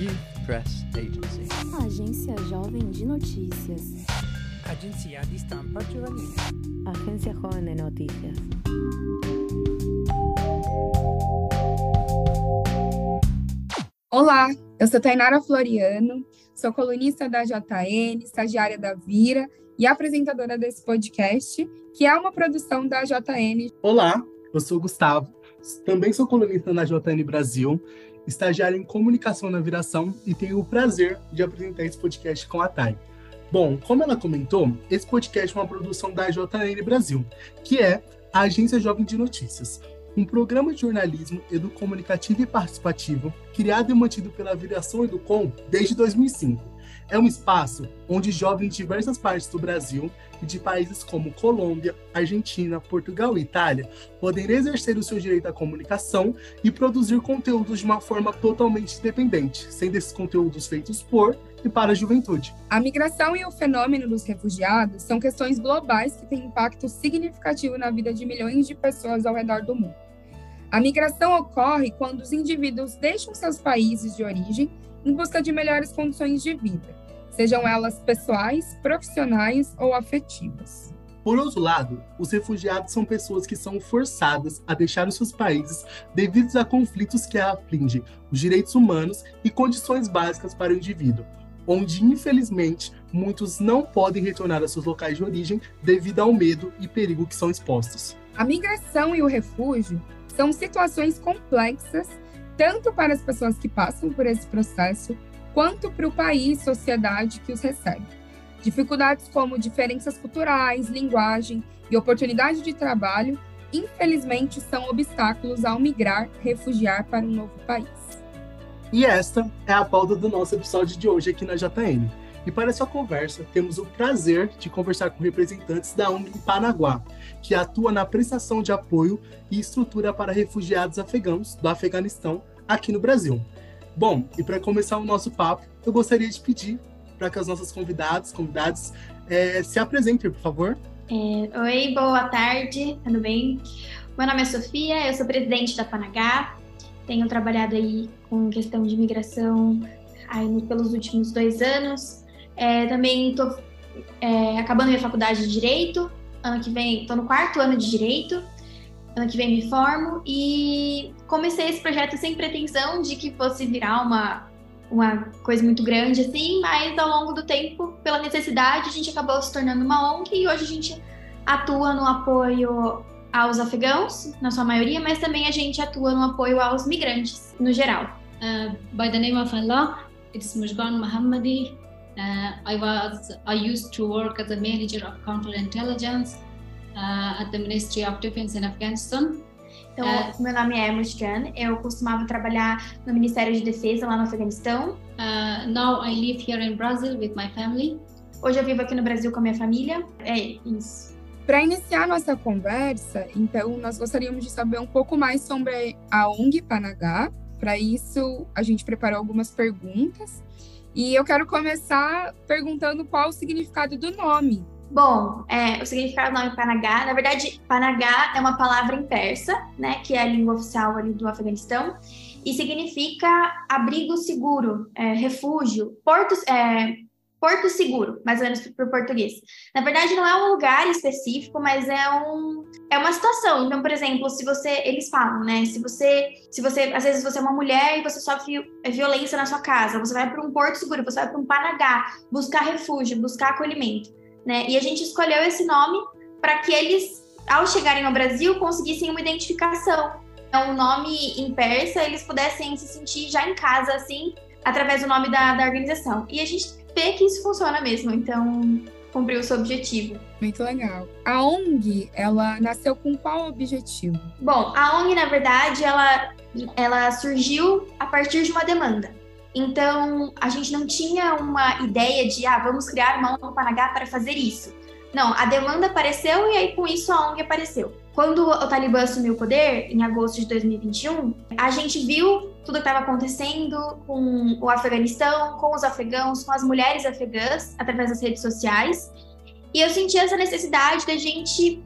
Youth Press Agency. Agência Jovem de Notícias. Agenzia di stampa giovanile. Agencia Joven de Noticias. Olá, eu sou Tainara Floriano, sou colunista da JN, estagiária da Vira e apresentadora desse podcast, que é uma produção da JN. Olá, eu sou Gustavo, também sou colunista na JN Brasil, estagiário em comunicação na Viração e tenho o prazer de apresentar esse podcast com a Thay. Bom, como ela comentou, esse podcast é uma produção da JN Brasil, que é a Agência Jovem de Notícias, um programa de jornalismo educomunicativo e participativo criado e mantido pela Viração Educom desde 2005. É um espaço onde jovens de diversas partes do Brasil de países como Colômbia, Argentina, Portugal e Itália podem exercer o seu direito à comunicação e produzir conteúdos de uma forma totalmente independente, sendo esses conteúdos feitos por e para a juventude. A migração e o fenômeno dos refugiados são questões globais que têm impacto significativo na vida de milhões de pessoas ao redor do mundo. A migração ocorre quando os indivíduos deixam seus países de origem em busca de melhores condições de vida, sejam elas pessoais, profissionais ou afetivas. Por outro lado, os refugiados são pessoas que são forçadas a deixar os seus países devido a conflitos que afligem os direitos humanos e condições básicas para o indivíduo, onde, infelizmente, muitos não podem retornar a seus locais de origem devido ao medo e perigo que são expostos. A migração e o refúgio são situações complexas, tanto para as pessoas que passam por esse processo, quanto para o país e sociedade que os recebe. Dificuldades como diferenças culturais, linguagem e oportunidade de trabalho, infelizmente, são obstáculos ao migrar, refugiar para um novo país. E esta é a pauta do nosso episódio de hoje aqui na JN. E para essa conversa, temos o prazer de conversar com representantes da ONG Panaguá, que atua na prestação de apoio e estrutura para refugiados afegãos do Afeganistão aqui no Brasil. Bom, e para começar o nosso papo, eu gostaria de pedir para que as nossas convidadas, convidados, é, se apresentem, por favor. É, oi, boa tarde, tudo bem? Meu nome é Sofia, eu sou presidente da Panagá, tenho trabalhado aí com questão de imigração aí pelos últimos dois anos. É, também estou é, acabando minha faculdade de Direito, ano que vem estou no quarto ano de Direito, ano que vem me formo e comecei esse projeto sem pretensão de que fosse virar uma, uma coisa muito grande assim, mas ao longo do tempo, pela necessidade, a gente acabou se tornando uma ONG e hoje a gente atua no apoio aos afegãos, na sua maioria, mas também a gente atua no apoio aos migrantes, no geral. Uh, by the name of Allah, it's Mujgan Mohammadi. Uh, I was I used to work as a manager of counterintelligence uh, at the Ministry of Defense in Afghanistan. Então, uh, meu nome é Mujgan, eu costumava trabalhar no Ministério de Defesa lá no Afeganistão. Uh, now I live here in Brazil with my family. Hoje eu vivo aqui no Brasil com a minha família. É isso. Para iniciar nossa conversa, então, nós gostaríamos de saber um pouco mais sobre a ONG Panagá. Para isso, a gente preparou algumas perguntas. E eu quero começar perguntando qual o significado do nome. Bom, é, o significado do nome Panagá, na verdade, Panagá é uma palavra em persa, né, que é a língua oficial ali do Afeganistão, e significa abrigo seguro, é, refúgio, porto, é, Porto Seguro, mais ou menos para o português. Na verdade, não é um lugar específico, mas é um é uma situação. Então, por exemplo, se você eles falam, né? Se você se você às vezes você é uma mulher e você sofre violência na sua casa, você vai para um porto seguro, você vai para um Panagá, buscar refúgio, buscar acolhimento, né? E a gente escolheu esse nome para que eles ao chegarem ao Brasil conseguissem uma identificação. Então, o nome em persa, eles pudessem se sentir já em casa assim, através do nome da, da organização. E a gente ver que isso funciona mesmo. Então, cumpriu o seu objetivo. Muito legal. A ONG, ela nasceu com qual objetivo? Bom, a ONG, na verdade, ela, ela surgiu a partir de uma demanda. Então, a gente não tinha uma ideia de, ah, vamos criar uma ONG Panagá para fazer isso. Não, a demanda apareceu e aí com isso a ONG apareceu. Quando o Talibã assumiu o poder, em agosto de 2021, a gente viu tudo que estava acontecendo com o Afeganistão, com os afegãos, com as mulheres afegãs, através das redes sociais. E eu senti essa necessidade da gente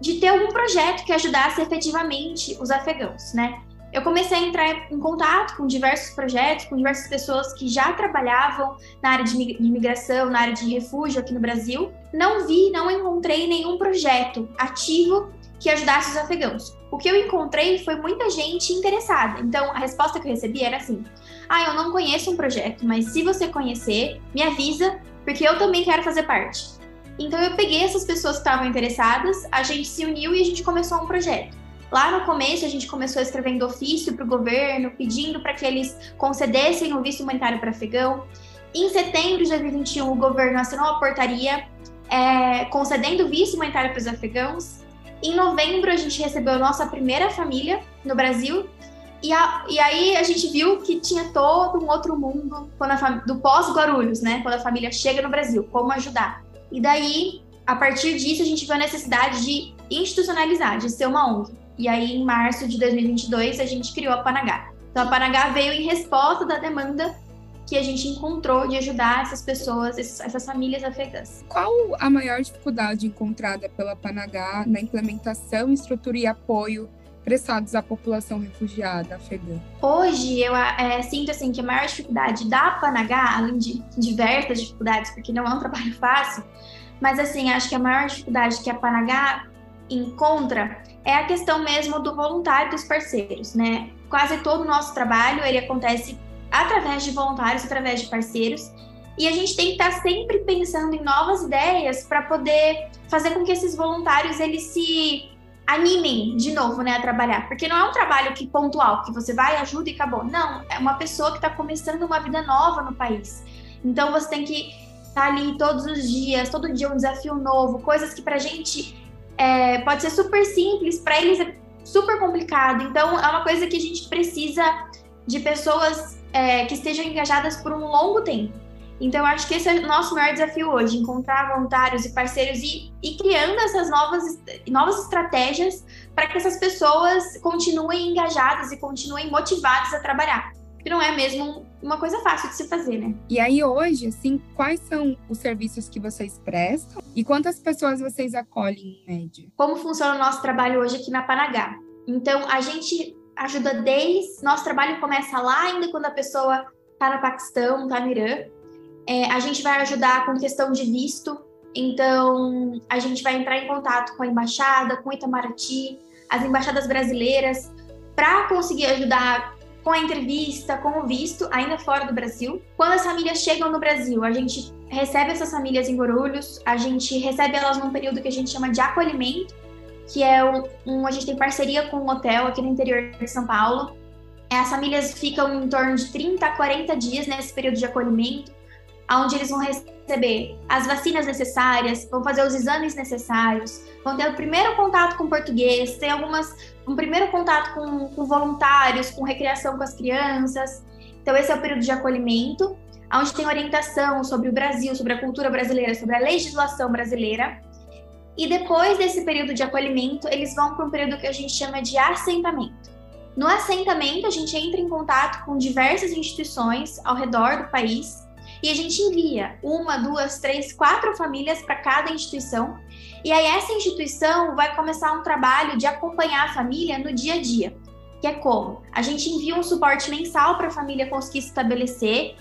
de ter algum projeto que ajudasse efetivamente os afegãos, né? Eu comecei a entrar em contato com diversos projetos, com diversas pessoas que já trabalhavam na área de imigração, na área de refúgio aqui no Brasil. Não vi, não encontrei nenhum projeto ativo que ajudasse os afegãos. O que eu encontrei foi muita gente interessada. Então, a resposta que eu recebi era assim: Ah, eu não conheço um projeto, mas se você conhecer, me avisa, porque eu também quero fazer parte. Então, eu peguei essas pessoas que estavam interessadas, a gente se uniu e a gente começou um projeto. Lá no começo, a gente começou escrevendo ofício para o governo, pedindo para que eles concedessem o visto humanitário para afegão. Em setembro de 2021, o governo assinou a portaria é, concedendo visto humanitário para os afegãos. Em novembro, a gente recebeu a nossa primeira família no Brasil. E, a, e aí a gente viu que tinha todo um outro mundo a, do pós-Guarulhos, né? Quando a família chega no Brasil, como ajudar. E daí, a partir disso, a gente viu a necessidade de institucionalizar, de ser uma ONG. E aí, em março de 2022, a gente criou a Panagá. Então, a Panagá veio em resposta da demanda que a gente encontrou de ajudar essas pessoas, essas famílias afegãs. Qual a maior dificuldade encontrada pela Panagá na implementação, estrutura e apoio prestados à população refugiada afegã? Hoje, eu é, sinto assim que a maior dificuldade da Panagá, além de diversas dificuldades, porque não é um trabalho fácil, mas assim, acho que a maior dificuldade que a Panagá encontra é a questão mesmo do voluntário dos parceiros, né? Quase todo o nosso trabalho ele acontece através de voluntários, através de parceiros, e a gente tem que estar sempre pensando em novas ideias para poder fazer com que esses voluntários eles se animem de novo, né, a trabalhar, porque não é um trabalho que pontual, que você vai, ajuda e acabou. Não, é uma pessoa que está começando uma vida nova no país. Então você tem que estar tá ali todos os dias, todo dia um desafio novo, coisas que para gente é, pode ser super simples, para eles é super complicado. Então, é uma coisa que a gente precisa de pessoas é, que estejam engajadas por um longo tempo. Então, eu acho que esse é o nosso maior desafio hoje, encontrar voluntários e parceiros e, e criando essas novas, novas estratégias para que essas pessoas continuem engajadas e continuem motivadas a trabalhar que não é mesmo uma coisa fácil de se fazer, né? E aí hoje, assim, quais são os serviços que vocês prestam e quantas pessoas vocês acolhem em média? Como funciona o nosso trabalho hoje aqui na Panagá? Então, a gente ajuda desde nosso trabalho começa lá ainda quando a pessoa está no Paquistão, está no Irã. É, a gente vai ajudar com questão de visto. Então, a gente vai entrar em contato com a embaixada, com o Itamaraty, as embaixadas brasileiras, para conseguir ajudar com a entrevista, com o visto, ainda fora do Brasil. Quando as famílias chegam no Brasil, a gente recebe essas famílias em Guarulhos, a gente recebe elas num período que a gente chama de acolhimento, que é um, um a gente tem parceria com um hotel aqui no interior de São Paulo. As famílias ficam em torno de 30 a 40 dias nesse período de acolhimento, onde eles vão receber as vacinas necessárias, vão fazer os exames necessários, vão ter o primeiro contato com português, tem algumas um primeiro contato com, com voluntários, com recreação com as crianças. Então, esse é o período de acolhimento, onde tem orientação sobre o Brasil, sobre a cultura brasileira, sobre a legislação brasileira. E depois desse período de acolhimento, eles vão para um período que a gente chama de assentamento. No assentamento, a gente entra em contato com diversas instituições ao redor do país e a gente envia uma, duas, três, quatro famílias para cada instituição e aí essa instituição vai começar um trabalho de acompanhar a família no dia a dia, que é como a gente envia um suporte mensal para a família conseguir se estabelecer,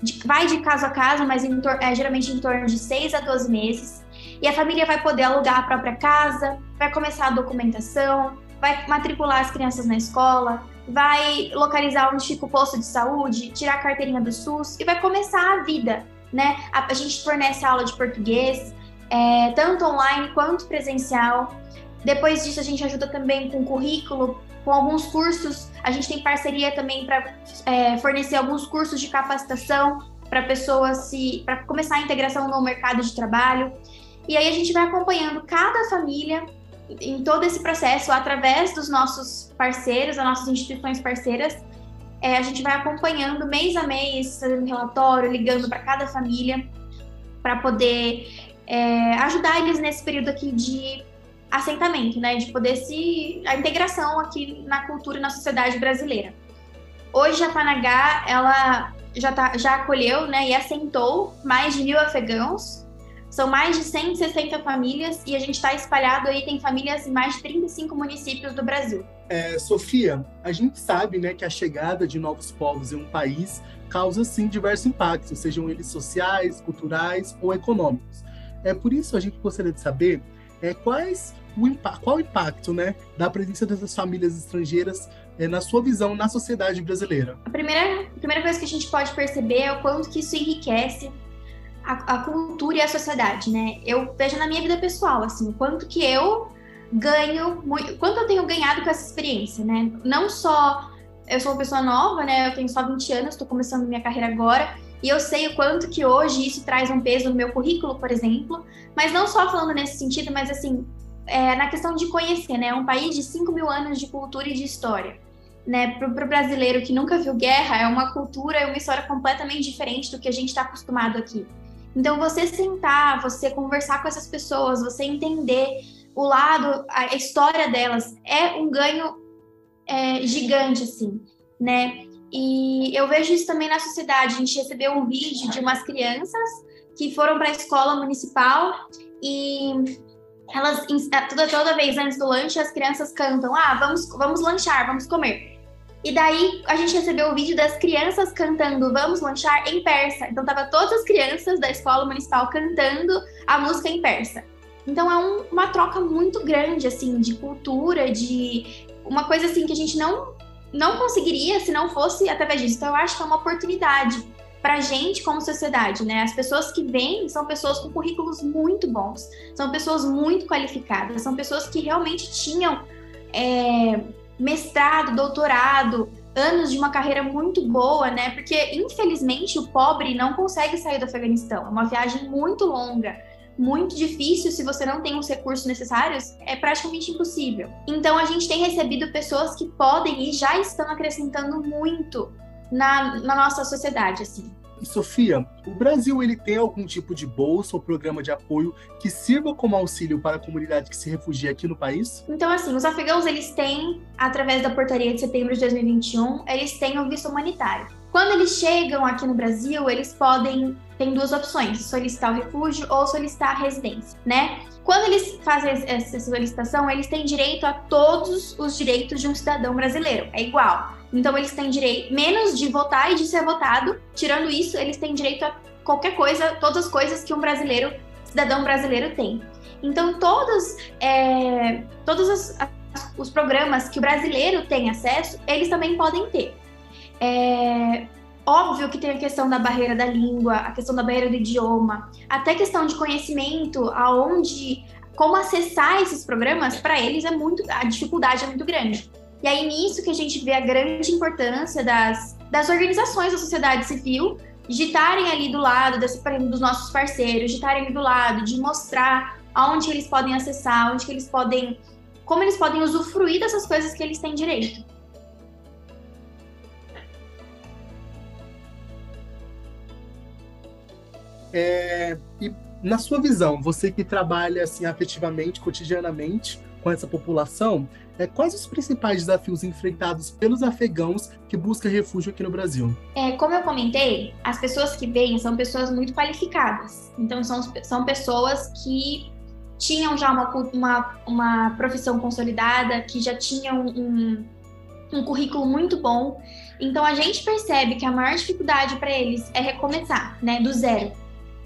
de, vai de caso a caso, mas em, é, geralmente em torno de 6 a 12 meses. E a família vai poder alugar a própria casa, vai começar a documentação, vai matricular as crianças na escola, vai localizar onde fica o posto de saúde, tirar a carteirinha do SUS e vai começar a vida, né? A, a gente fornece aula de português, é, tanto online quanto presencial. Depois disso, a gente ajuda também com currículo, com alguns cursos. A gente tem parceria também para é, fornecer alguns cursos de capacitação para pessoas se para começar a integração no mercado de trabalho. E aí a gente vai acompanhando cada família em todo esse processo através dos nossos parceiros, das nossas instituições parceiras. É, a gente vai acompanhando mês a mês, fazendo relatório, ligando para cada família para poder é, ajudar eles nesse período aqui de assentamento, né, de poder se a integração aqui na cultura e na sociedade brasileira. Hoje a Panagá ela já tá, já acolheu, né, e assentou mais de mil afegãos. São mais de 160 famílias e a gente está espalhado aí tem famílias em mais de 35 municípios do Brasil. É, Sofia, a gente sabe né, que a chegada de novos povos em um país causa, sim, diversos impactos, sejam eles sociais, culturais ou econômicos. É por isso a gente gostaria de saber é, quais o, qual o impacto né, da presença dessas famílias estrangeiras é, na sua visão na sociedade brasileira. A primeira, a primeira coisa que a gente pode perceber é o quanto que isso enriquece a, a cultura e a sociedade, né? Eu vejo na minha vida pessoal, assim, quanto que eu ganho, muito, quanto eu tenho ganhado com essa experiência, né? Não só eu sou uma pessoa nova, né? Eu tenho só 20 anos, estou começando minha carreira agora, e eu sei o quanto que hoje isso traz um peso no meu currículo, por exemplo, mas não só falando nesse sentido, mas assim, é, na questão de conhecer, né? Um país de 5 mil anos de cultura e de história. Né, para o brasileiro que nunca viu guerra, é uma cultura e uma história completamente diferente do que a gente está acostumado aqui. Então, você sentar, você conversar com essas pessoas, você entender o lado, a história delas, é um ganho é, gigante, assim, né? E eu vejo isso também na sociedade. A gente recebeu um vídeo de umas crianças que foram para a escola municipal e elas toda, toda vez antes do lanche as crianças cantam: "Ah, vamos vamos lanchar, vamos comer". E daí a gente recebeu o vídeo das crianças cantando Vamos Lanchar em persa. Então tava todas as crianças da escola municipal cantando a música em persa. Então é um, uma troca muito grande assim de cultura, de uma coisa assim que a gente não não conseguiria se não fosse através disso. Então eu acho que é uma oportunidade para a gente como sociedade, né? As pessoas que vêm são pessoas com currículos muito bons, são pessoas muito qualificadas, são pessoas que realmente tinham é, mestrado, doutorado, anos de uma carreira muito boa, né? Porque infelizmente o pobre não consegue sair do Afeganistão. É uma viagem muito longa, muito difícil se você não tem os recursos necessários, é praticamente impossível. Então a gente tem recebido pessoas que podem e já estão acrescentando muito na, na nossa sociedade, assim. Sofia, o Brasil ele tem algum tipo de bolsa ou programa de apoio que sirva como auxílio para a comunidade que se refugia aqui no país? Então, assim, os afegãos eles têm, através da portaria de setembro de 2021, eles têm o visto humanitário. Quando eles chegam aqui no Brasil, eles podem tem duas opções: solicitar o refúgio ou solicitar a residência, né? Quando eles fazem essa solicitação, eles têm direito a todos os direitos de um cidadão brasileiro. É igual. Então eles têm direito, menos de votar e de ser votado. Tirando isso, eles têm direito a qualquer coisa, todas as coisas que um brasileiro, cidadão brasileiro tem. Então todos, é, todos as, os programas que o brasileiro tem acesso, eles também podem ter. É, óbvio que tem a questão da barreira da língua, a questão da barreira do idioma, até questão de conhecimento, aonde, como acessar esses programas, para eles é muito, a dificuldade é muito grande. E aí nisso que a gente vê a grande importância das, das organizações da sociedade civil de estarem ali do lado desse, dos nossos parceiros, de estarem ali do lado, de mostrar aonde eles podem acessar, onde que eles podem, como eles podem usufruir dessas coisas que eles têm direito. É, e na sua visão, você que trabalha assim afetivamente, cotidianamente com essa população, é, quais os principais desafios enfrentados pelos afegãos que buscam refúgio aqui no Brasil? É, como eu comentei, as pessoas que vêm são pessoas muito qualificadas. Então, são, são pessoas que tinham já uma, uma, uma profissão consolidada, que já tinham um, um currículo muito bom. Então, a gente percebe que a maior dificuldade para eles é recomeçar, né, do zero.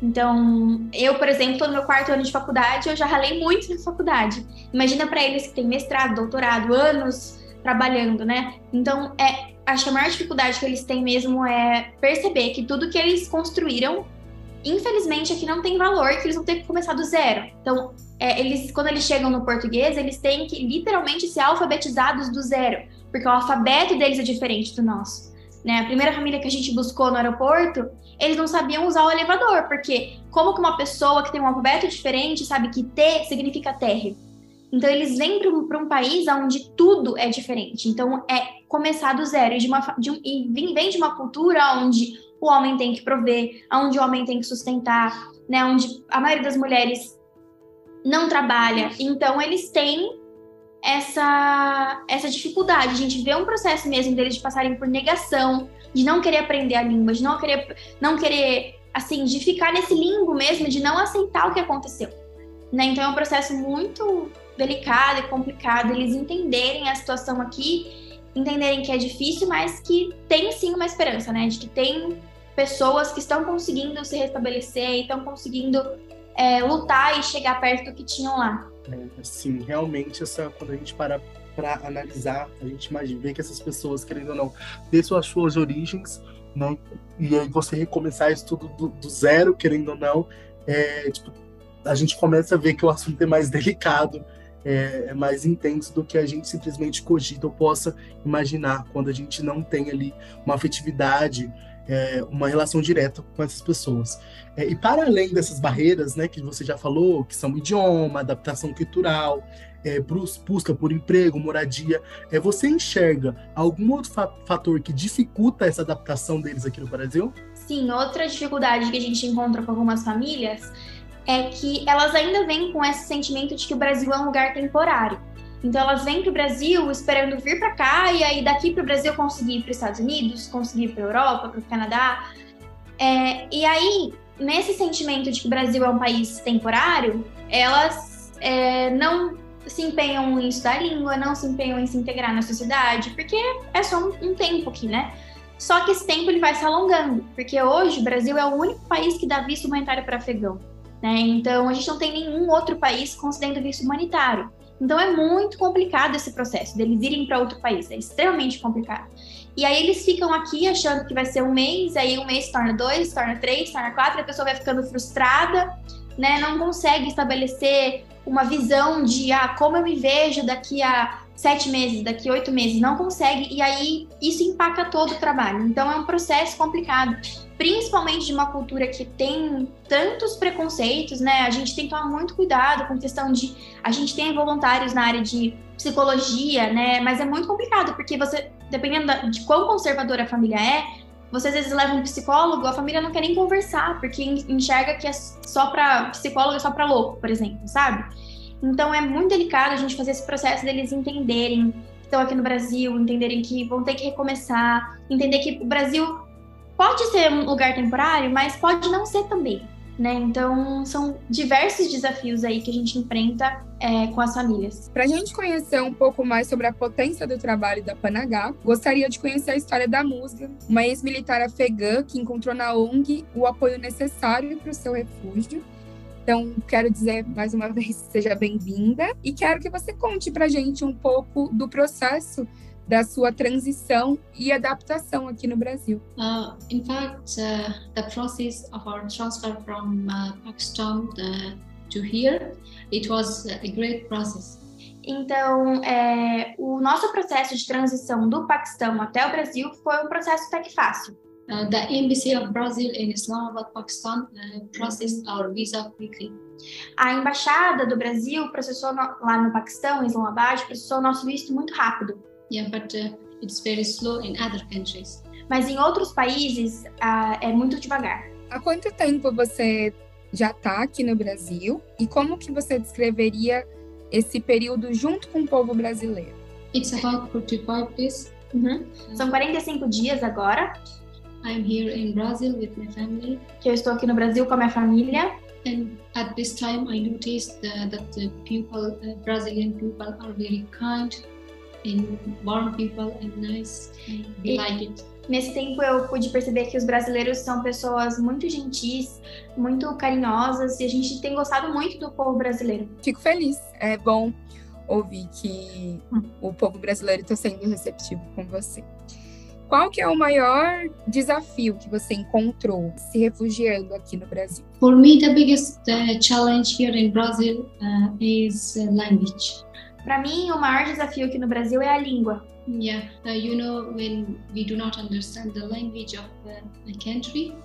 Então, eu, por exemplo, no meu quarto ano de faculdade, eu já ralei muito na faculdade. Imagina para eles que têm mestrado, doutorado, anos trabalhando, né? Então, é, acho que a maior dificuldade que eles têm mesmo é perceber que tudo que eles construíram, infelizmente, aqui não tem valor, que eles vão ter que começar do zero. Então, é, eles, quando eles chegam no português, eles têm que literalmente ser alfabetizados do zero, porque o alfabeto deles é diferente do nosso. Né? A primeira família que a gente buscou no aeroporto, eles não sabiam usar o elevador, porque como que uma pessoa que tem um alfabeto diferente sabe que T significa terra? Então eles vêm para um país onde tudo é diferente. Então é começar do zero de uma, de um, e vem de uma cultura onde o homem tem que prover, onde o homem tem que sustentar, né? Onde a maioria das mulheres não trabalha. Então eles têm essa, essa dificuldade. A gente vê um processo mesmo deles de passarem por negação, de não querer aprender a língua, de não querer, não querer, assim, de ficar nesse limbo mesmo, de não aceitar o que aconteceu. Né? Então é um processo muito delicado e complicado eles entenderem a situação aqui, entenderem que é difícil, mas que tem sim uma esperança, né? De que tem pessoas que estão conseguindo se restabelecer estão conseguindo é, lutar e chegar perto do que tinham lá. É, sim, realmente, essa, quando a gente para para analisar, a gente imagina, ver que essas pessoas, querendo ou não, ter suas, suas origens, né? E aí você recomeçar isso tudo do, do zero, querendo ou não, é, tipo, a gente começa a ver que o assunto é mais delicado, é, é, mais intenso do que a gente simplesmente cogita ou possa imaginar quando a gente não tem ali uma afetividade, é, uma relação direta com essas pessoas. É, e para além dessas barreiras, né, que você já falou, que são idioma, adaptação cultural, é, busca por emprego, moradia, é, você enxerga algum outro fa fator que dificulta essa adaptação deles aqui no Brasil? Sim, outra dificuldade que a gente encontra com algumas famílias é que elas ainda vêm com esse sentimento de que o Brasil é um lugar temporário. Então elas vêm para o Brasil esperando vir para cá e aí daqui para o Brasil conseguir ir para os Estados Unidos, conseguir ir para a Europa, para o Canadá. É, e aí nesse sentimento de que o Brasil é um país temporário, elas é, não se empenham em estudar a língua, não se empenham em se integrar na sociedade, porque é só um, um tempo aqui, né? Só que esse tempo ele vai se alongando, porque hoje o Brasil é o único país que dá visto humanitário para afegão. Né? Então a gente não tem nenhum outro país concedendo visto humanitário. Então é muito complicado esse processo deles irem para outro país, é extremamente complicado. E aí eles ficam aqui achando que vai ser um mês, aí um mês torna dois, torna três, torna quatro, a pessoa vai ficando frustrada, né? Não consegue estabelecer uma visão de ah, como eu me vejo daqui a sete meses, daqui oito meses, não consegue, e aí isso impacta todo o trabalho. Então é um processo complicado, principalmente de uma cultura que tem tantos preconceitos, né? A gente tem que tomar muito cuidado com questão de. A gente tem voluntários na área de psicologia, né? Mas é muito complicado, porque você, dependendo de quão conservadora a família é, você às vezes leva um psicólogo, a família não quer nem conversar, porque enxerga que é só para psicólogo, é só para louco, por exemplo, sabe? Então é muito delicado a gente fazer esse processo deles entenderem que estão aqui no Brasil, entenderem que vão ter que recomeçar, entender que o Brasil pode ser um lugar temporário, mas pode não ser também. Né? Então, são diversos desafios aí que a gente enfrenta é, com as famílias. Para a gente conhecer um pouco mais sobre a potência do trabalho da Panagá, gostaria de conhecer a história da Musga, uma ex-militar afegã que encontrou na ONG o apoio necessário para o seu refúgio. Então, quero dizer mais uma vez, seja bem-vinda e quero que você conte para a gente um pouco do processo da sua transição e adaptação aqui no Brasil. Uh, in fact, uh, the process of our transfer from uh, Pakistan uh, to here, it was a great process. Então, é, o nosso processo de transição do Paquistão até o Brasil foi um processo até que fácil. Uh, the Embassy of Brazil in Islamabad, Pakistan, uh, processed our visa quickly. A embaixada do Brasil processou no, lá no Paquistão, em Islamabad, processou o nosso visto muito rápido. Yeah, but uh, it's very slow in other countries. Mas em outros países uh, é muito devagar. Há quanto tempo você já está aqui no Brasil e como que você descreveria esse período junto com o povo brasileiro? It's about 45 days. Uhum. São 45 dias agora. I'm here in Brazil with my family. Que eu estou aqui no Brasil com a minha família. And at this time, I noticed uh, that the people, uh, Brazilian people, are very kind and warm people and nice. And we like it. Nesse tempo eu pude perceber que os brasileiros são pessoas muito gentis, muito carinhosas e a gente tem gostado muito do povo brasileiro. Fico feliz, é bom ouvir que o povo brasileiro está sendo receptivo com você. Qual que é o maior desafio que você encontrou se refugiando aqui no Brasil? For me, the biggest uh, challenge here in Brazil uh, is uh, language. Para mim, o maior desafio aqui no Brasil é a língua. Yeah, uh, you know, when we do not understand the language of a country,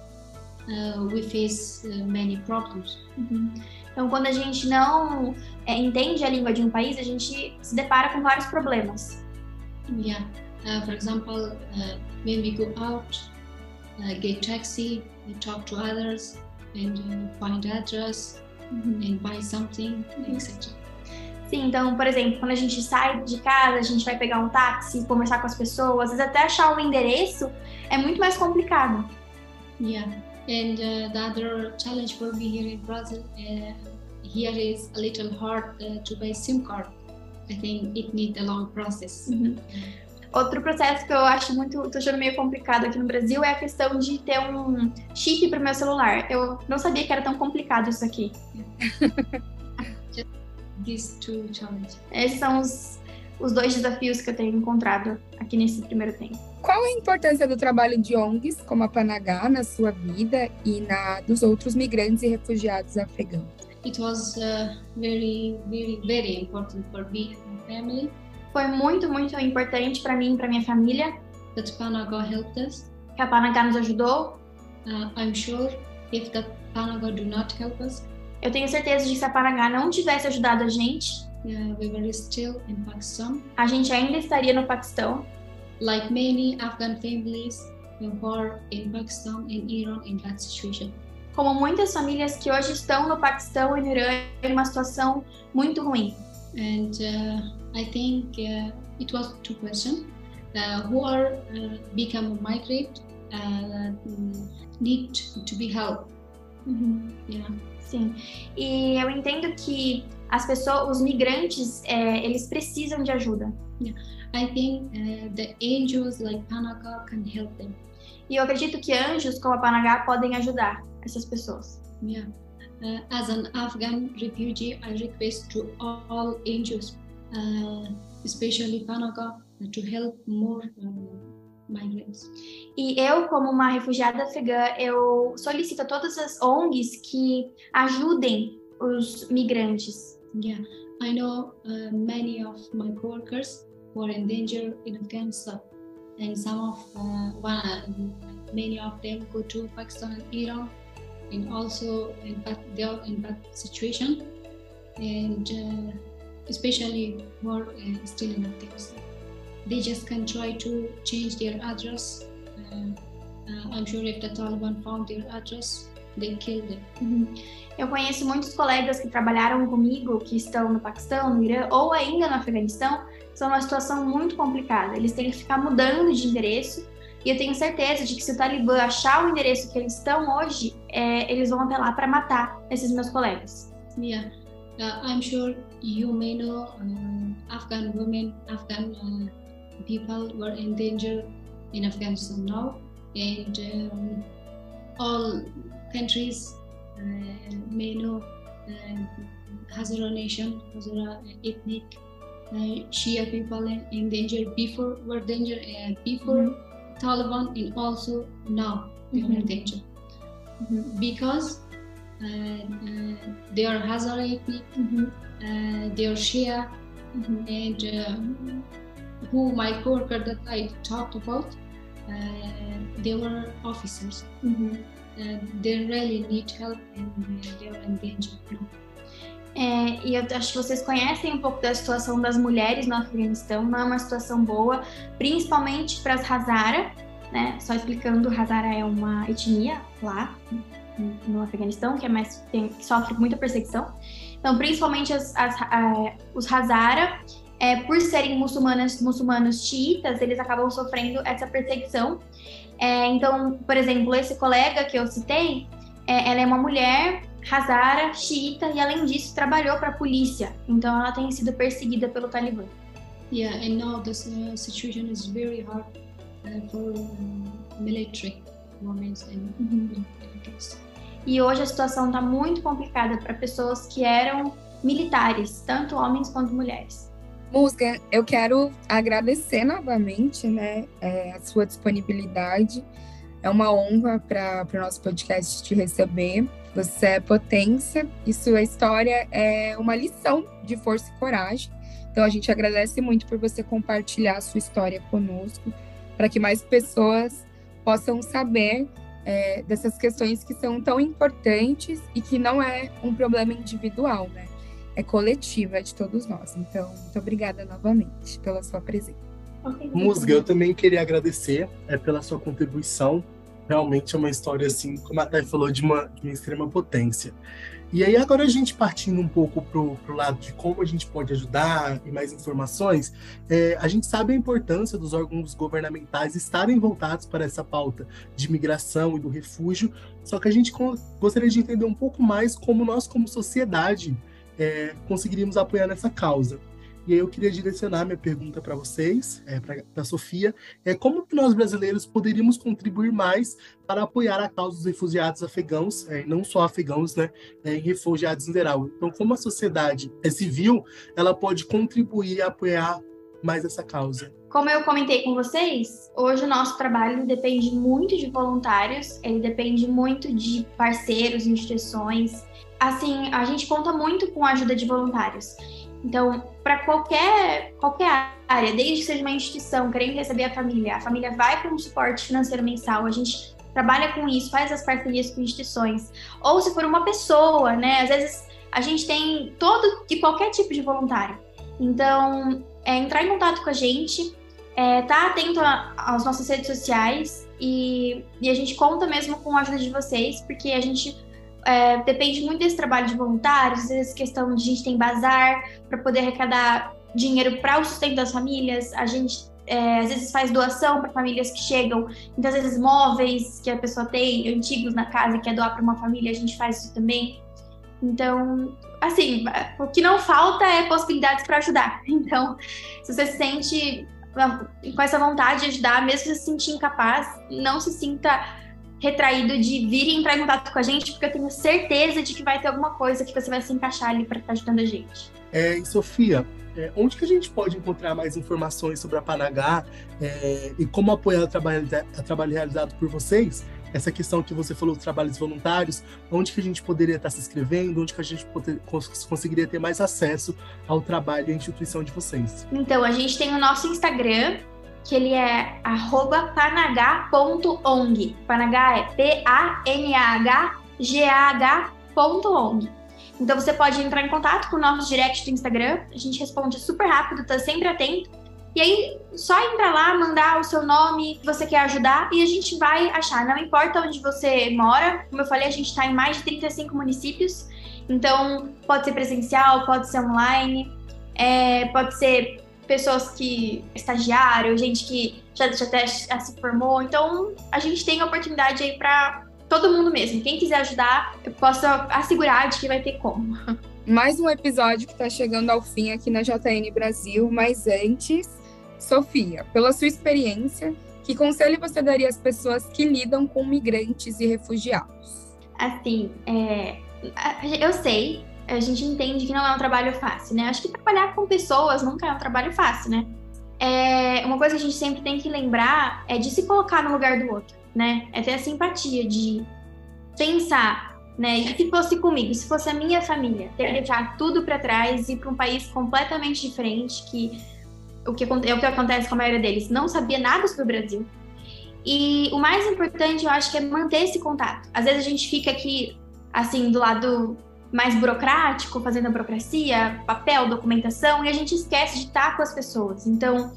uh, we face uh, many problems. Uhum. Então, quando a gente não é, entende a língua de um país, a gente se depara com vários problemas. Yeah, for example, when we go out, get taxi, talk to others, and find address, uhum. and buy something, etc. Sim, então, por exemplo, quando a gente sai de casa, a gente vai pegar um táxi, conversar com as pessoas, às vezes até achar o endereço é muito mais complicado. Yeah, and uh, the other challenge for me here in Brazil uh, here is a little hard uh, to buy SIM card. I think it needs a long process. Uhum. Outro processo que eu acho muito, tô achando meio complicado aqui no Brasil é a questão de ter um chip para o meu celular. Eu não sabia que era tão complicado isso aqui. Just these two challenges. Esses são os, os dois desafios que eu tenho encontrado aqui nesse primeiro tempo. Qual a importância do trabalho de ONGs como a Panagá na sua vida e na dos outros migrantes e refugiados afegãos? It was uh, very, very, very important for me and my family Foi muito, muito importante para mim e para minha família that Panaga helped us. que a Panagá nos ajudou. Uh, I'm sure if that Panaga do not help us, Eu tenho certeza de que se a Panagá não tivesse ajudado a gente, uh, we were still in Pakistan. a gente ainda estaria no Paquistão. Like many Afghan families who are in Pakistan and Iran in that situation. Como muitas famílias que hoje estão no Paquistão e no Irã em uma situação muito ruim. And uh, I think uh, it was two questions. Uh, who are uh, become migrant uh, mm, need to be helped. Yeah. Sim. E eu entendo que as pessoas, os migrantes, é, eles precisam de ajuda. I think uh, the angels like Panaka can help them. E eu acredito que anjos como a Panagá podem ajudar essas pessoas. Yeah. Uh, as an Afghan refugee, I request to all angels, especially Panaka, to help more uh, migrants. E eu, como uma refugiada afegã, eu solicito a todas as ONGs que ajudem os migrantes. Yeah, I know uh, many of my coworkers who are in danger in Afghanistan, and some of uh, one, many of them go to Pakistan and Iran, and also in bad, they are in bad situation, and uh, especially who uh, still in Afghanistan. They just can try to change their address. Uh, uh, I'm sure if the Taliban found their address, they kill them. Eu conheço muitos colegas que trabalharam comigo, que estão no Paquistão, no Irã ou ainda no Afeganistão, são numa situação muito complicada. Eles têm que ficar mudando de endereço. E eu tenho certeza de que se o Talibã achar o endereço que eles estão hoje, é, eles vão até lá para matar esses meus colegas. Yeah, uh, I'm sure you may know uh, Afghan women, Afghan uh, people were in danger in Afghanistan now, and um, all countries uh, may know uh, Hazara nation, Hazara ethnic uh, Shia people in, danger before were danger uh, before Taliban and also now they are in danger. Because uh, uh, they are Hazara ethnic, uh, they are Shia, and um, who my coworker that I talked about, uh, they were officers. Uh, they really need help and uh, they are in danger. now. É, e eu acho que vocês conhecem um pouco da situação das mulheres no Afeganistão, não é uma situação boa, principalmente para as Hazara, né? Só explicando, Hazara é uma etnia lá no Afeganistão que é mais tem, que sofre muita perseguição. Então, principalmente as, as, ah, os Hazara, é, por serem muçulmanas, muçulmanos xiitas, eles acabam sofrendo essa perseguição. É, então, por exemplo, esse colega que eu citei, é, ela é uma mulher Hazara, xiita e além disso trabalhou para a polícia. Então ela tem sido perseguida pelo Talibã. Yeah, and now this uh, situation is very hard uh, for um, military women in, in Afghanistan. E hoje a situação está muito complicada para pessoas que eram militares, tanto homens quanto mulheres. Musga, eu quero agradecer novamente né, é, a sua disponibilidade. É uma honra para o nosso podcast te receber. Você é potência e sua história é uma lição de força e coragem. Então a gente agradece muito por você compartilhar a sua história conosco, para que mais pessoas possam saber é, dessas questões que são tão importantes e que não é um problema individual, né? É coletiva, é de todos nós. Então, muito obrigada novamente pela sua presença. Musga, eu também queria agradecer é, pela sua contribuição Realmente é uma história, assim, como a Thay falou, de uma, de uma extrema potência. E aí, agora a gente partindo um pouco para o lado de como a gente pode ajudar e mais informações, é, a gente sabe a importância dos órgãos governamentais estarem voltados para essa pauta de migração e do refúgio, só que a gente gostaria de entender um pouco mais como nós, como sociedade, é, conseguiríamos apoiar nessa causa. E aí eu queria direcionar minha pergunta para vocês, é, para a Sofia, é como que nós brasileiros poderíamos contribuir mais para apoiar a causa dos refugiados afegãos, é, não só afegãos, né, é, refugiados em geral. Então, como a sociedade é civil, ela pode contribuir e apoiar mais essa causa. Como eu comentei com vocês, hoje o nosso trabalho depende muito de voluntários, ele depende muito de parceiros, instituições. Assim, a gente conta muito com a ajuda de voluntários. Então, para qualquer, qualquer área, desde que seja uma instituição querendo receber a família, a família vai para um suporte financeiro mensal, a gente trabalha com isso, faz as parcerias com instituições. Ou se for uma pessoa, né? Às vezes a gente tem todo de qualquer tipo de voluntário. Então, é entrar em contato com a gente, é, tá atento às nossas redes sociais e, e a gente conta mesmo com a ajuda de vocês, porque a gente é, depende muito desse trabalho de voluntários, às vezes questão de a gente tem bazar para poder arrecadar dinheiro para o sustento das famílias, a gente é, às vezes faz doação para famílias que chegam, muitas vezes móveis que a pessoa tem, antigos na casa quer doar para uma família, a gente faz isso também. Então, assim, o que não falta é possibilidades para ajudar. Então, se você se sente com essa vontade de ajudar, mesmo se sentir incapaz, não se sinta retraído de vir e entrar em contato com a gente, porque eu tenho certeza de que vai ter alguma coisa que você vai se encaixar ali para estar tá ajudando a gente. É, e Sofia, é, onde que a gente pode encontrar mais informações sobre a Panagá é, e como apoiar o trabalho, o trabalho realizado por vocês? Essa questão que você falou dos trabalhos voluntários, onde que a gente poderia estar se inscrevendo, onde que a gente poder, conseguiria ter mais acesso ao trabalho e à instituição de vocês? Então, a gente tem o nosso Instagram, que ele é panagá.ong. Panagá é P-A-N-A-H-G-A-H.ong. Então você pode entrar em contato com o nosso direct do Instagram, a gente responde super rápido, tá sempre atento. E aí, só entrar lá, mandar o seu nome, que você quer ajudar, e a gente vai achar. Não importa onde você mora, como eu falei, a gente está em mais de 35 municípios, então pode ser presencial, pode ser online, é, pode ser pessoas que estagiário, gente que já, já até já se formou. Então, a gente tem oportunidade aí para todo mundo mesmo. Quem quiser ajudar, eu posso assegurar de que vai ter como. Mais um episódio que está chegando ao fim aqui na JN Brasil, mas antes, Sofia, pela sua experiência, que conselho você daria às pessoas que lidam com migrantes e refugiados? Assim, é, eu sei a gente entende que não é um trabalho fácil, né? Acho que trabalhar com pessoas nunca é um trabalho fácil, né? É, uma coisa que a gente sempre tem que lembrar é de se colocar no lugar do outro, né? É ter a simpatia de pensar, né? E se fosse comigo, se fosse a minha família, ter que deixar tudo para trás e para um país completamente diferente, que o que é o que acontece com a maioria deles, não sabia nada sobre o Brasil. E o mais importante, eu acho que é manter esse contato. Às vezes a gente fica aqui, assim, do lado mais burocrático, fazendo a burocracia, papel, documentação, e a gente esquece de estar com as pessoas. Então,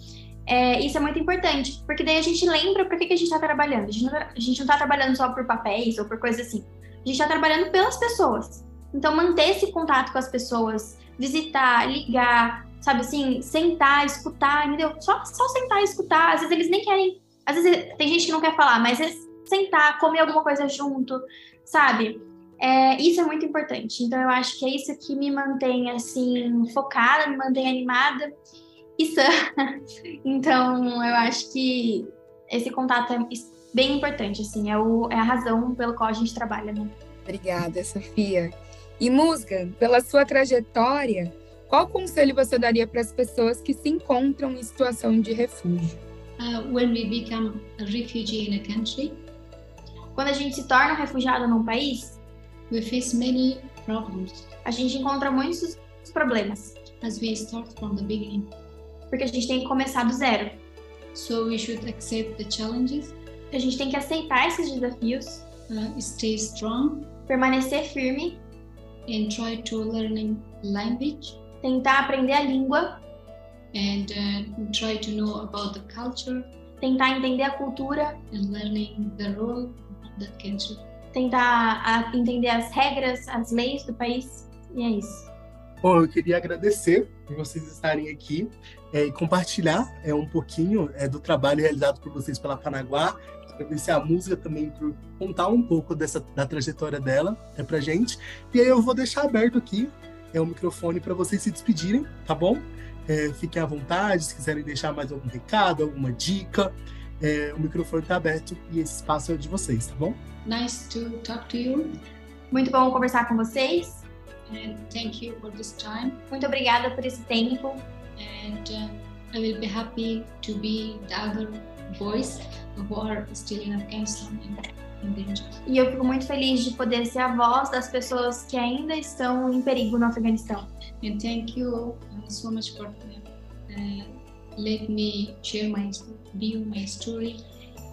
é, isso é muito importante, porque daí a gente lembra para que, que a gente está trabalhando. A gente, não, tá, está trabalhando só por papéis ou por coisas assim. A gente está trabalhando pelas pessoas. Então, manter esse contato com as pessoas, visitar, ligar, sabe assim, sentar, escutar, entendeu? Só, só sentar e escutar. Às vezes eles nem querem. Às vezes tem gente que não quer falar, mas é sentar, comer alguma coisa junto, sabe? É, isso é muito importante. Então, eu acho que é isso que me mantém, assim, focada, me mantém animada e sã. Então, eu acho que esse contato é bem importante, assim, é, o, é a razão pelo qual a gente trabalha, né? Obrigada, Sofia. E, Musga, pela sua trajetória, qual conselho você daria para as pessoas que se encontram em situação de refúgio? Uh, when we become a refugee in a country, quando a gente se torna um refugiado num país, we face many problems. A gente encontra muitos problemas. As we start from the beginning. Porque a gente tem que começar do zero. So we should accept the challenges. A gente tem que aceitar esses desafios. Uh, stay strong. Permanecer firme. And try to learn language. Tentar aprender a língua. And uh, try to know about the culture. tentar entender a cultura, and learning the role of that country. Tentar entender as regras, as leis do país. E é isso. Bom, eu queria agradecer por vocês estarem aqui é, e compartilhar é, um pouquinho é, do trabalho realizado por vocês pela Panaguá. Agradecer a música também por contar um pouco dessa, da trajetória dela é, pra gente. E aí eu vou deixar aberto aqui é, o microfone para vocês se despedirem, tá bom? É, fiquem à vontade, se quiserem deixar mais algum recado, alguma dica. É, o microfone está aberto e esse espaço é de vocês, tá bom? Nice to talk to you, Muito bom conversar com vocês. and thank you for this time. Muito obrigada por esse tempo. And uh, I will be happy to be the other voice who are still in Afghanistan in, in danger. E eu fico muito feliz de poder ser a voz das pessoas que ainda estão em perigo no Afeganistão. And thank you so much for uh, let me share my view, my story.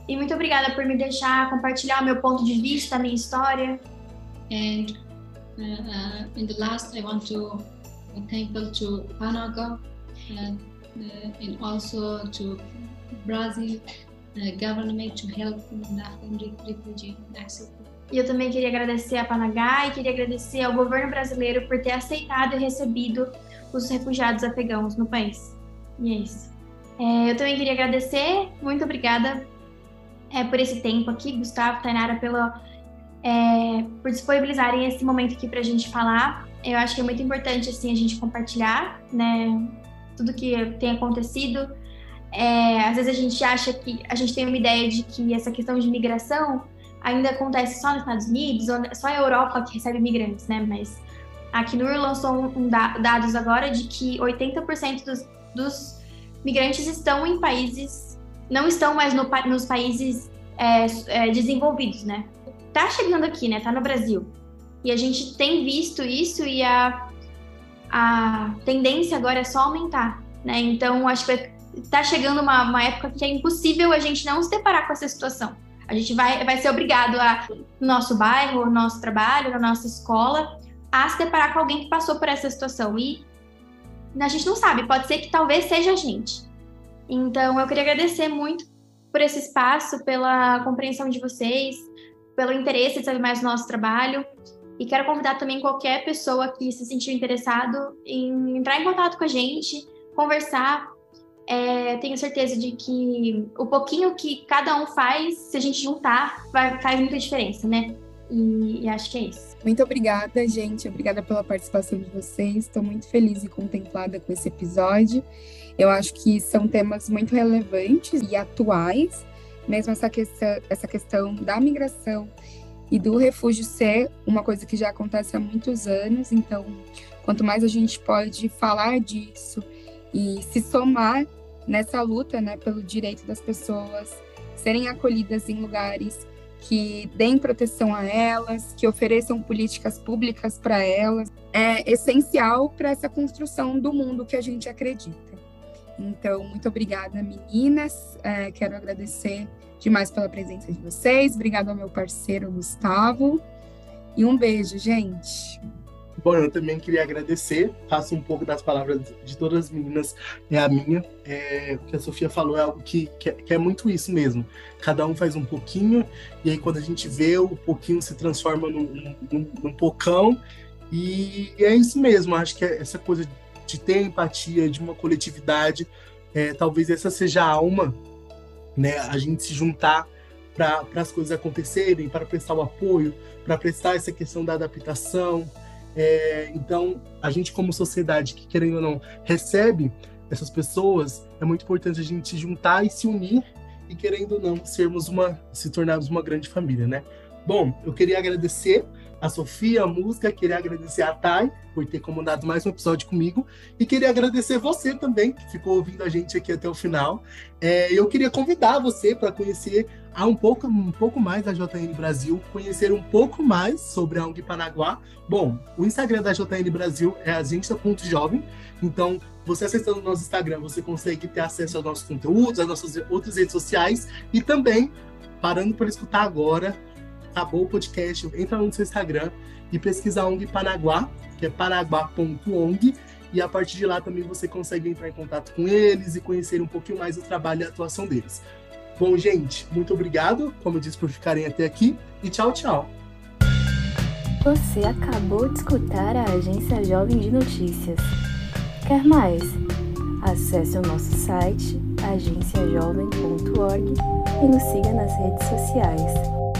E muito obrigada por me deixar compartilhar o meu ponto de vista, a minha história. And uh, uh, in the last, I want to be thankful to Panaga and, uh, and also to Brazil uh, government to help the Afghan refugee access. E eu também queria agradecer a Panagá e queria agradecer ao governo brasileiro por ter aceitado e recebido os refugiados afegãos no país. E é isso. É, eu também queria agradecer, muito obrigada é, por esse tempo aqui, Gustavo, Tainara, pela, é, por disponibilizarem esse momento aqui para a gente falar. Eu acho que é muito importante assim a gente compartilhar, né, tudo que tem acontecido. É, às vezes a gente acha que a gente tem uma ideia de que essa questão de migração ainda acontece só nos Estados Unidos, ou só a Europa que recebe imigrantes, né? Mas a Acnur lançou um, um da- dados agora de que 80% dos, dos migrantes estão em países, não estão mais no nos países é, é, desenvolvidos, né? Tá chegando aqui, né? Tá no Brasil. E a gente tem visto isso e a, a tendência agora é só aumentar, né? Então, acho que tá chegando uma, uma época que é impossível a gente não se deparar com essa situação. A gente vai, vai ser obrigado a, no nosso bairro, no nosso trabalho, na nossa escola, a se deparar com alguém que passou por essa situação. E a gente não sabe, pode ser que talvez seja a gente. Então, eu queria agradecer muito por esse espaço, pela compreensão de vocês, pelo interesse de saber mais do nosso trabalho. E quero convidar também qualquer pessoa que se sentir interessado em entrar em contato com a gente, conversar, é, tenho certeza de que o pouquinho que cada um faz, se a gente juntar, vai, faz muita diferença, né? E, e acho que é isso. Muito obrigada, gente. Obrigada pela participação de vocês. Estou muito feliz e contemplada com esse episódio. Eu acho que são temas muito relevantes e atuais, mesmo essa questão, essa questão da migração e do refúgio ser uma coisa que já acontece há muitos anos. Então, quanto mais a gente pode falar disso e se somar nessa luta, né, pelo direito das pessoas serem acolhidas em lugares que deem proteção a elas, que ofereçam políticas públicas para elas, é essencial para essa construção do mundo que a gente acredita. Então, muito obrigada, meninas. É, quero agradecer demais pela presença de vocês. Obrigada ao meu parceiro Gustavo. E um beijo, gente. Bom, eu também queria agradecer, faço um pouco das palavras de todas as meninas, é a minha. É, que a Sofia falou é algo que, que, é, que é muito isso mesmo. Cada um faz um pouquinho, e aí quando a gente vê, o pouquinho se transforma num, num, num pocão, e, e é isso mesmo. Acho que é essa coisa de ter empatia, de uma coletividade, é, talvez essa seja a alma, né? A gente se juntar para as coisas acontecerem, para prestar o apoio, para prestar essa questão da adaptação. É, então, a gente, como sociedade, que querendo ou não, recebe essas pessoas, é muito importante a gente se juntar e se unir e, querendo ou não, sermos uma, se tornarmos uma grande família, né? Bom, eu queria agradecer a Sofia, a música, queria agradecer a Thay por ter comandado mais um episódio comigo e queria agradecer você também, que ficou ouvindo a gente aqui até o final. É, eu queria convidar você para conhecer um pouco, um pouco mais da JN Brasil, conhecer um pouco mais sobre a ONG Panaguá. Bom, o Instagram da JN Brasil é agência.jovem, então você acessando o nosso Instagram, você consegue ter acesso aos nossos conteúdos, às nossas outras redes sociais e também, parando para escutar agora, acabou o podcast, entra no seu Instagram e pesquisa ONG Panaguá, que é paraguá.ong, e a partir de lá também você consegue entrar em contato com eles e conhecer um pouquinho mais o trabalho e a atuação deles. Bom, gente, muito obrigado, como eu disse, por ficarem até aqui e tchau, tchau. Você acabou de escutar a Agência Jovem de Notícias. Quer mais? Acesse o nosso site agenciajovem.org e nos siga nas redes sociais.